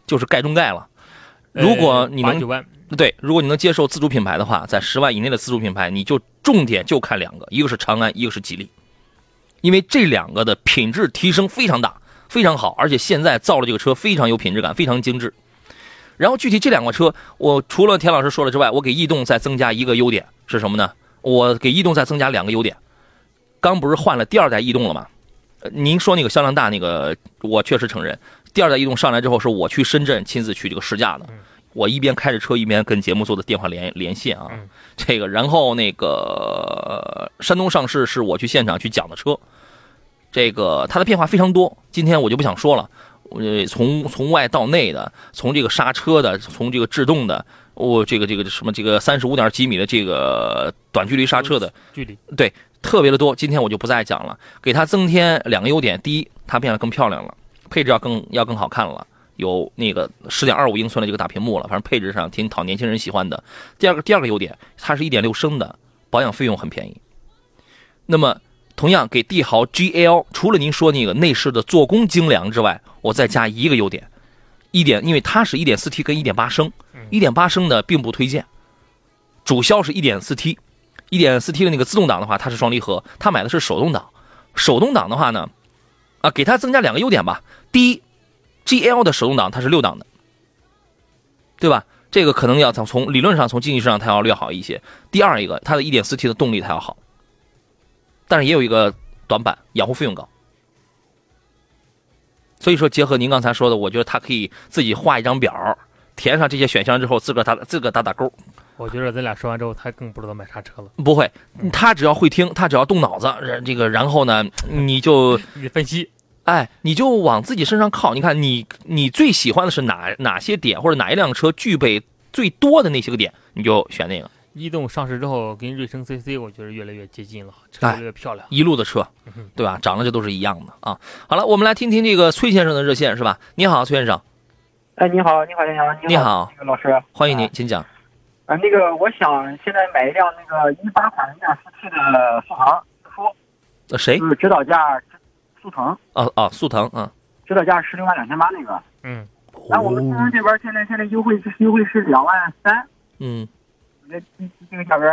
A: 就是盖中盖了。如果你能
B: 八九万，
A: 对，如果你能接受自主品牌的话，在十万以内的自主品牌，你就重点就看两个，一个是长安，一个是吉利，因为这两个的品质提升非常大，非常好，而且现在造的这个车非常有品质感，非常精致。然后具体这两个车，我除了田老师说了之外，我给逸动再增加一个优点是什么呢？我给逸动再增加两个优点。刚不是换了第二代逸动了吗？呃您说那个销量大那个，我确实承认。第二代逸动上来之后，是我去深圳亲自去这个试驾的
B: 嗯。
A: 我一边开着车，一边跟节目做的电话连连线啊。
B: 嗯
A: 这个，然后那个山东上市是我去现场去讲的车，这个它的变化非常多。今天我就不想说了。呃，从从外到内的，从这个刹车的，从这个制动的，我、这个这个什么这个三十五点几米的这个短距离刹车的，
B: 距离，对
A: 特别的多，今天我就不再讲了。给它增添两个优点：第一，它变得更漂亮了，配置要更要更好看了，有那个十点二五英寸的这个大屏幕了，反正配置上挺讨年轻人喜欢的。第二个第二个优点，它是一点六升的，保养费用很便宜。那么同样给帝豪 GL，除了您说那个内饰的做工精良之外，我再加一个优点，一点，因为它是一点四 T 跟一点八升，一点八升的并不推荐，主销是一点四 T。一点四 T 的那个自动挡的话，它是双离合，他买的是手动挡。手动挡的话呢，啊，给它增加两个优点吧。第一，GL 的手动挡它是六档的，对吧？这个可能要从从理论上从经济上它要略好一些。第二一个，它的 1.4T 的动力它要好，但是也有一个短板，养护费用高。所以说，结合您刚才说的，我觉得他可以自己画一张表，填上这些选项之后，自个打自个打打勾。
B: 我觉得咱俩说完之后，他更不知道买啥车了。
A: 不会，他只要会听，他只要动脑子，然这个然后呢，你就
B: 你分析，
A: 哎，你就往自己身上靠。你看，你你最喜欢的是哪哪些点，或者哪一辆车具备最多的那些个点，你就选那个。
B: 逸动上市之后，跟瑞声 CC 我觉得越来越接近了，越来越漂亮。
A: 一路的车对吧？长得这都是一样的啊。好了，我们来听听这个崔先生的热线是吧？你好，崔先生，
D: 哎，你好，你好，先生，
A: 你好，
D: 那个老师，
A: 欢迎您，请讲。
D: 啊，那个我想现在买一辆那个一八款一点四 T 的速腾斯夫，
A: 呃，谁？
D: 就是指导价速腾，
A: 哦哦，速腾，啊。
D: 指导价十六万两千八那个。
B: 嗯，
D: 那我们这边现在现在优惠是优惠是两万三，
A: 嗯，
D: 那这这个价格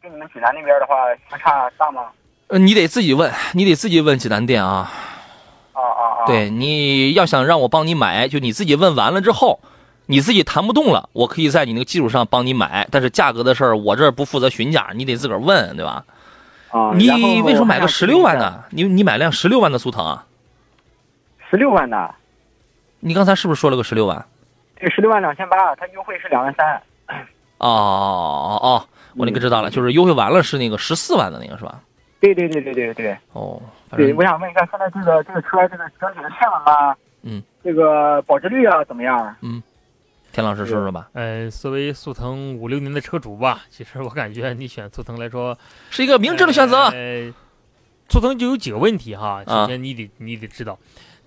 D: 跟你们济南那边的话相差大吗？
A: 呃，你得自己问，你得自己问济南店啊。
D: 啊啊啊！，
A: 对，你要想让我帮你买，就你自己问完了之后，你自己谈不动了，我可以在你那个基础上帮你买，但是价格的事儿我这儿不负责询价，你得自个儿问，对吧？
D: 啊，
A: 你为什么买个十六万？的？你你买辆十六万的速腾啊？
D: 十六万的，
A: 你刚才是不是说了个十六万？
D: 这十六万两千八，它优惠是两万三。
A: 哦哦哦，我那个知道了，就是优惠完了是那个十四万的那个是吧？
D: 对对对对对对。
A: 哦，
D: 对，我想问一下，现在这个这个车这个整体的性能啊，
A: 嗯，
D: 这个保值率啊怎么样？
A: 田老师说说吧，
B: 呃，作为速腾五六年的车主吧，其实我感觉你选速腾来说，
A: 是一个明智的选择。
B: 呃，速腾就有几个问题哈，
A: 啊
B: 首先你得你得知道，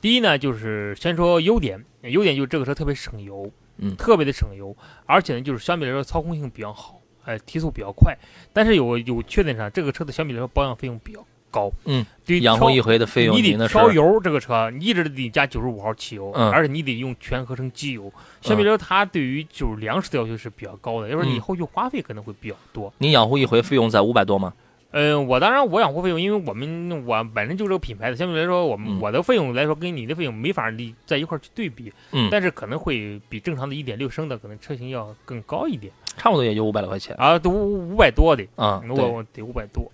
B: 第一呢就是先说优点，优点就是这个车特别省油，
A: 嗯。
B: 特别的省油，而且呢就是相比来说操控性比较好，呃，提速比较快，但是有有缺点上，这个车的相比来说保养费用比较高，
A: 嗯，
B: 对于
A: 养护一回的费用，
B: 你得烧油，这个车你一直得加九十五号汽油，
A: 嗯
B: 而且你得用全合成机油。相比来说，它对于就是粮食的要求是比较高的，要说你
A: 嗯
B: 后续花费可能会比较多。
A: 你养护一回费用在五百多吗？
B: 嗯、我当然我养护费用，因为我们我本身就这个品牌的，相对来说，我们、
A: 嗯
B: 我的费用来说跟你的费用没法你在一块儿去对比，
A: 嗯，
B: 但是可能会比正常的一点六升的可能车型要更高一点
A: 差不多也就五百来块钱
B: 啊，都五百多的。
A: 啊。
B: 我，我得五百多，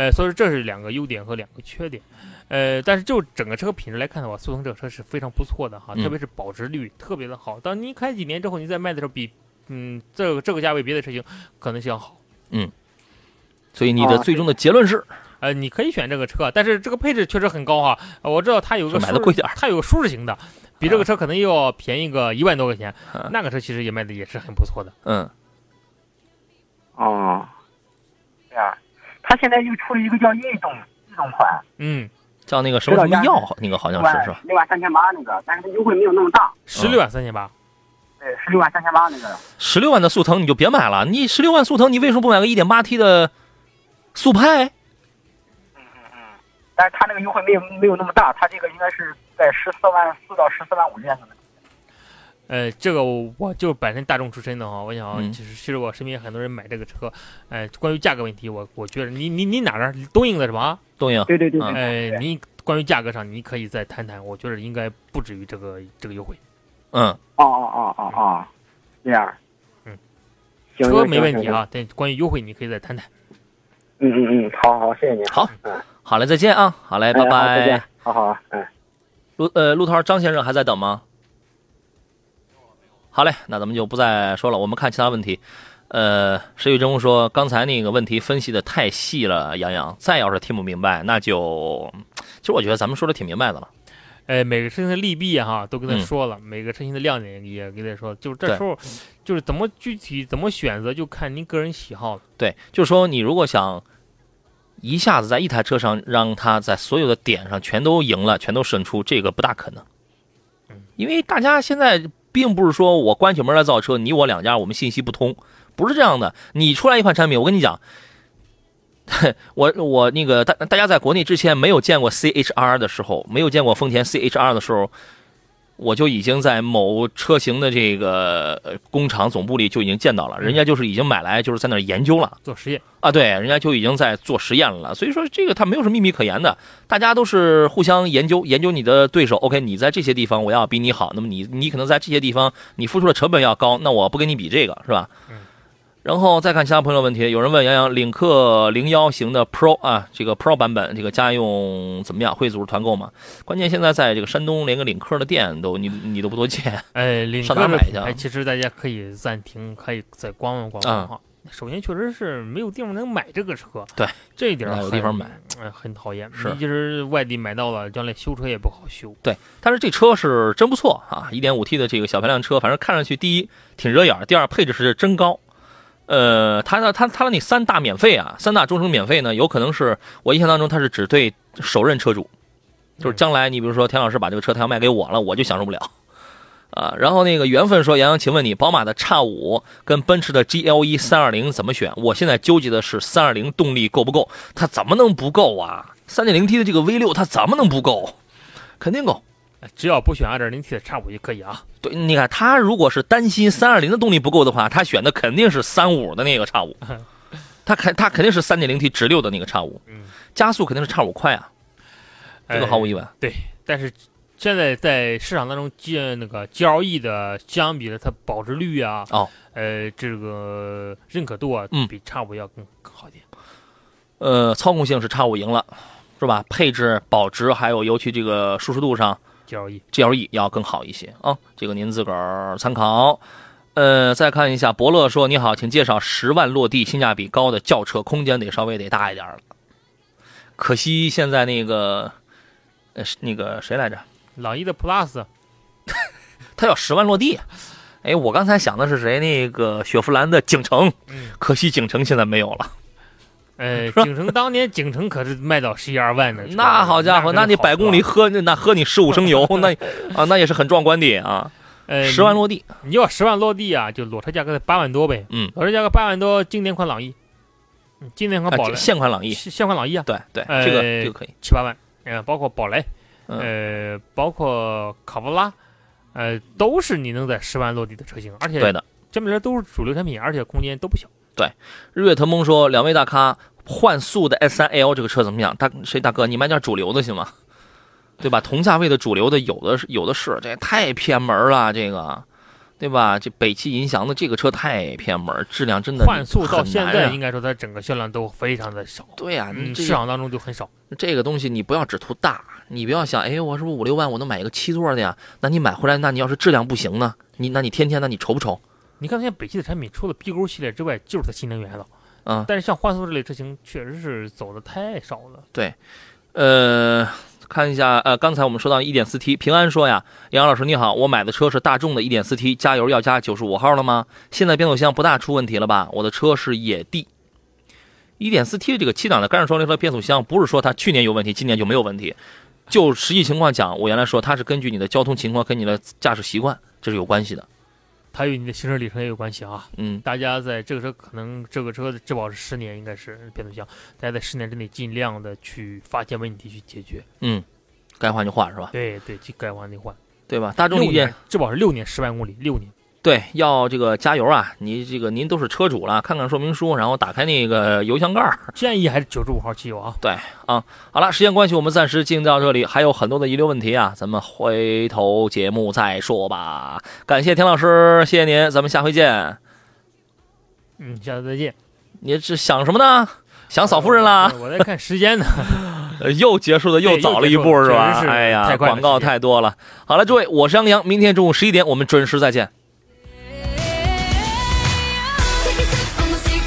B: 呃，所以说这是两个优点和两个缺点，呃，但是就整个车品质来看的话，速腾这个车是非常不错的哈，
A: 嗯
B: 特别是保值率特别的好。当你开几年之后，你再卖的时候比，嗯，这个这个价位别的车型可能性要好。
A: 嗯所以你的
D: 啊
A: 最终的结论是
B: 呃，你可以选这个车，但是这个配置确实很高哈。呃我知道它有一个
A: 买的贵点儿
B: 它有个舒适型的，比这个车可能又要便宜个一万多块钱。
A: 啊
B: 那个车其实也卖的也是很不错的。
A: 嗯，
D: 哦，这样，它现在又出了一个叫逸动逸动款，
B: 嗯，
A: 叫那个什么什么药，那个好像是是吧？
D: 六万三千八那个，但是它优惠没有那么大，
B: 十六万三千八。
D: 对，十六万三千八那个。
A: 十六万的速腾你就别买了，你十六万速腾，你为什么不买个一点八 T 的速派？
D: 嗯嗯嗯，但是它那个优惠没有没有那么大，它这个应该是在十四万四到十四万五之间的。
B: 呃，这个我我就本身大众出身的哈，我想
A: 嗯
B: 其实其实我身边很多人买这个车，呃，关于价格问题，我我觉得你你你哪儿？东营的是吧？
A: 东营，
D: 对对对
A: 嗯，
B: 呃，你关于价格上你可以再谈谈，我觉得应该不止于这个这个优惠，
A: 嗯，
D: 哦哦哦哦哦，这样。
B: 嗯，
D: 行
B: 车没问题。啊，但关于优惠你可以再谈谈。
D: 嗯嗯嗯，好好，谢谢您。
A: 好
D: 嗯，
A: 好嘞，再见啊，好嘞，拜
D: 拜好再见
A: 拜。。
D: 好好，嗯。
A: 陆呃，陆涛张先生还在等吗？好嘞，那咱们就不再说了，我们看其他问题。呃，石宇中说，刚才那个问题分析的太细了，杨洋，再要是听不明白，那就，其实我觉得咱们说的挺明白的了。
B: 哎，每个车型的利弊哈都跟他
A: 嗯
B: 说了，每个车型的亮点也跟他说，就是这时候就是怎么具体怎么选择，就看您个人喜好了。
A: 对，就是说你如果想一下子在一台车上让它在所有的点上全都赢了，全都胜出，这个不大可能。因为大家现在并不是说我关起门来造车，你我两家我们信息不通，不是这样的。你出来一款产品，我跟你讲，<laughs> 我我那个大大家在国内之前没有见过 CHR 的时候，没有见过丰田 CHR 的时候，我就已经在某车型的这个呃工厂总部里就已经见到了，人家就是已经买来就是在那儿研究了
B: 做实验，
A: 啊，对，人家就已经在做实验了。所以说这个它没有什么秘密可言的，大家都是互相研究研究你的对手。OK，你在这些地方我要比你好，那么你你可能在这些地方你付出的成本要高，那我不跟你比这个是吧？
B: 嗯。
A: 然后再看其他朋友问题，有人问杨洋，领克零幺型的 Pro 啊，这个 Pro 版本，这个家用怎么样？会组织团购吗？关键现在在这个山东连个领克的店都你你都不多见。<laughs>
B: 哎，领
A: 上哪买去啊
B: 品牌其实大家可以暂停，可以再观望观望哈。首先，确实是没有地方能买这个车，
A: 对
B: 这一点儿
A: 哪有地方买，
B: 呃，很讨厌。
A: 是
B: 你就是外地买到了，将来修车也不好修。
A: 对，但是这车是真不错啊一点五 T 的这个小排量车，反正看上去第一挺惹眼，第二配置是真高。呃，它的它它的那三大免费啊，三大终身免费呢，有可能是我印象当中它是只对首任车主，就是将来你比如说田老师把这个车他要卖给我了，我就享受不了。啊，然后那个缘分说，杨洋，请问你宝马的 X 五跟奔驰的 GLE 三二零怎么选？我现在纠结的是三二零动力够不够？它怎么能不够啊？三点零 T 的这个 V 六它怎么能不够？肯定够。
B: 哎只要不选 2.0T 的 X 五就可以啊。
A: 对，你看他如果是担心三二零的动力不够的话，他选的肯定是三五的那个 X 五，<laughs> 他肯他肯定是三点零 T 直六的那个 X 五，
B: 嗯，
A: 加速肯定是 X 五快啊，这个毫无疑问。
B: 对，但是现在在市场当中，G 那个 GLE 的相比的它保值率啊，
A: 哦，
B: 呃，这个认可度啊，
A: 嗯
B: 比 X 五要更更好一点。
A: 呃，操控性是 X 五赢了，是吧？配置、保值还有尤其这个舒适度上 GLE，GLE 要更好一些啊，这个您自个儿参考。呃，再看一下，伯乐说：“你好，请介绍十万落地、性价比高的轿车，空间得稍微得大一点了。可惜现在那个，呃，那个谁来着？
B: 朗逸的 Plus <laughs>
A: 他要十万落地。哎，我刚才想的是谁？那个雪佛兰的景程，
B: 嗯，
A: 可惜景程现在没有了。
B: 呃，<laughs> 景程当年景程可是卖到十一二万呢，
A: 那好家伙，那你百公里
B: 喝，
A: 那那喝你十五升油，<laughs> 那啊那也是很壮观的啊！
B: 呃，
A: 十万落地，
B: 你要十万落地啊，就裸车价格在八万多呗，
A: 嗯，
B: 裸车价格八万多，经典款朗逸，嗯经典款宝
A: 现款朗逸，
B: 现现款朗逸啊，
A: 对对，
B: 呃
A: 这个这个可以。
B: 七八万，呃，包括宝来，
A: 嗯
B: 呃，包括卡罗拉，呃，都是你能在十万落地的车型，而且
A: 对的，
B: 这么些都是主流产品，而且空间都不小。
A: 对日月腾梦说，两位大咖幻速的 S 3 L 这个车怎么样？大谁大哥，你买点主流的行吗？对吧？同价位的主流的有的是有的是，这也太偏门了，这个，对吧？这北汽银翔的这个车太偏门，质量真的
B: 幻速到
A: 很
B: 现在应该说它整个销量都非常的少，
A: 对呀、你
B: 嗯，市场当中就很少。
A: 这个东西你不要只图大，你不要想，哎，我是不是五六万我能买一个七座的呀？那你买回来，那你要是质量不行呢？你那你天天那你愁不愁？
B: 你看，现在北汽的产品除了 B 勾系列之外，就是它新能源了。
A: 嗯，
B: 但是像幻速这类车型，确实是走的太少了。
A: 对呃，看一下，呃，刚才我们说到 1.4T，平安说呀，杨老师你好，我买的车是大众的 1.4T，加油要加95号了吗？现在变速箱不大出问题了吧？我的车是野地。1.4T 的这个七档的干式双离合变速箱，不是说它去年有问题，今年就没有问题。就实际情况讲，我原来说它是根据你的交通情况跟你的驾驶习惯，这是有关系的。
B: 它与你的行驶里程也有关系啊。
A: 嗯，
B: 大家在这个车可能这个车的质保是十年，应该是变速箱，大家在十年之内尽量的去发现问题去解决。
A: 嗯，该换就换是吧？
B: 对对，去该换得换。
A: 对吧？大众理解
B: 六年，质保是六年，十万公里，六年。
A: 对，要这个加油啊！你这个您都是车主了，看看说明书，然后打开那个油箱盖儿。
B: 建议还是九十五号汽油啊。
A: 对啊，好了，时间关系，我们暂时进行到这里，还有很多的遗留问题啊，咱们回头节目再说吧。感谢田老师，谢谢您，咱们下回见。
B: 嗯，下次再见。
A: 你是想什么呢？想扫夫人啦？
B: 我在看时间呢。
A: 呃 <laughs> 又结束的又早了一步是吧？
B: 是
A: 哎呀，广告太多了。好了，诸位，我是杨洋，明天中午十一点我们准时再见。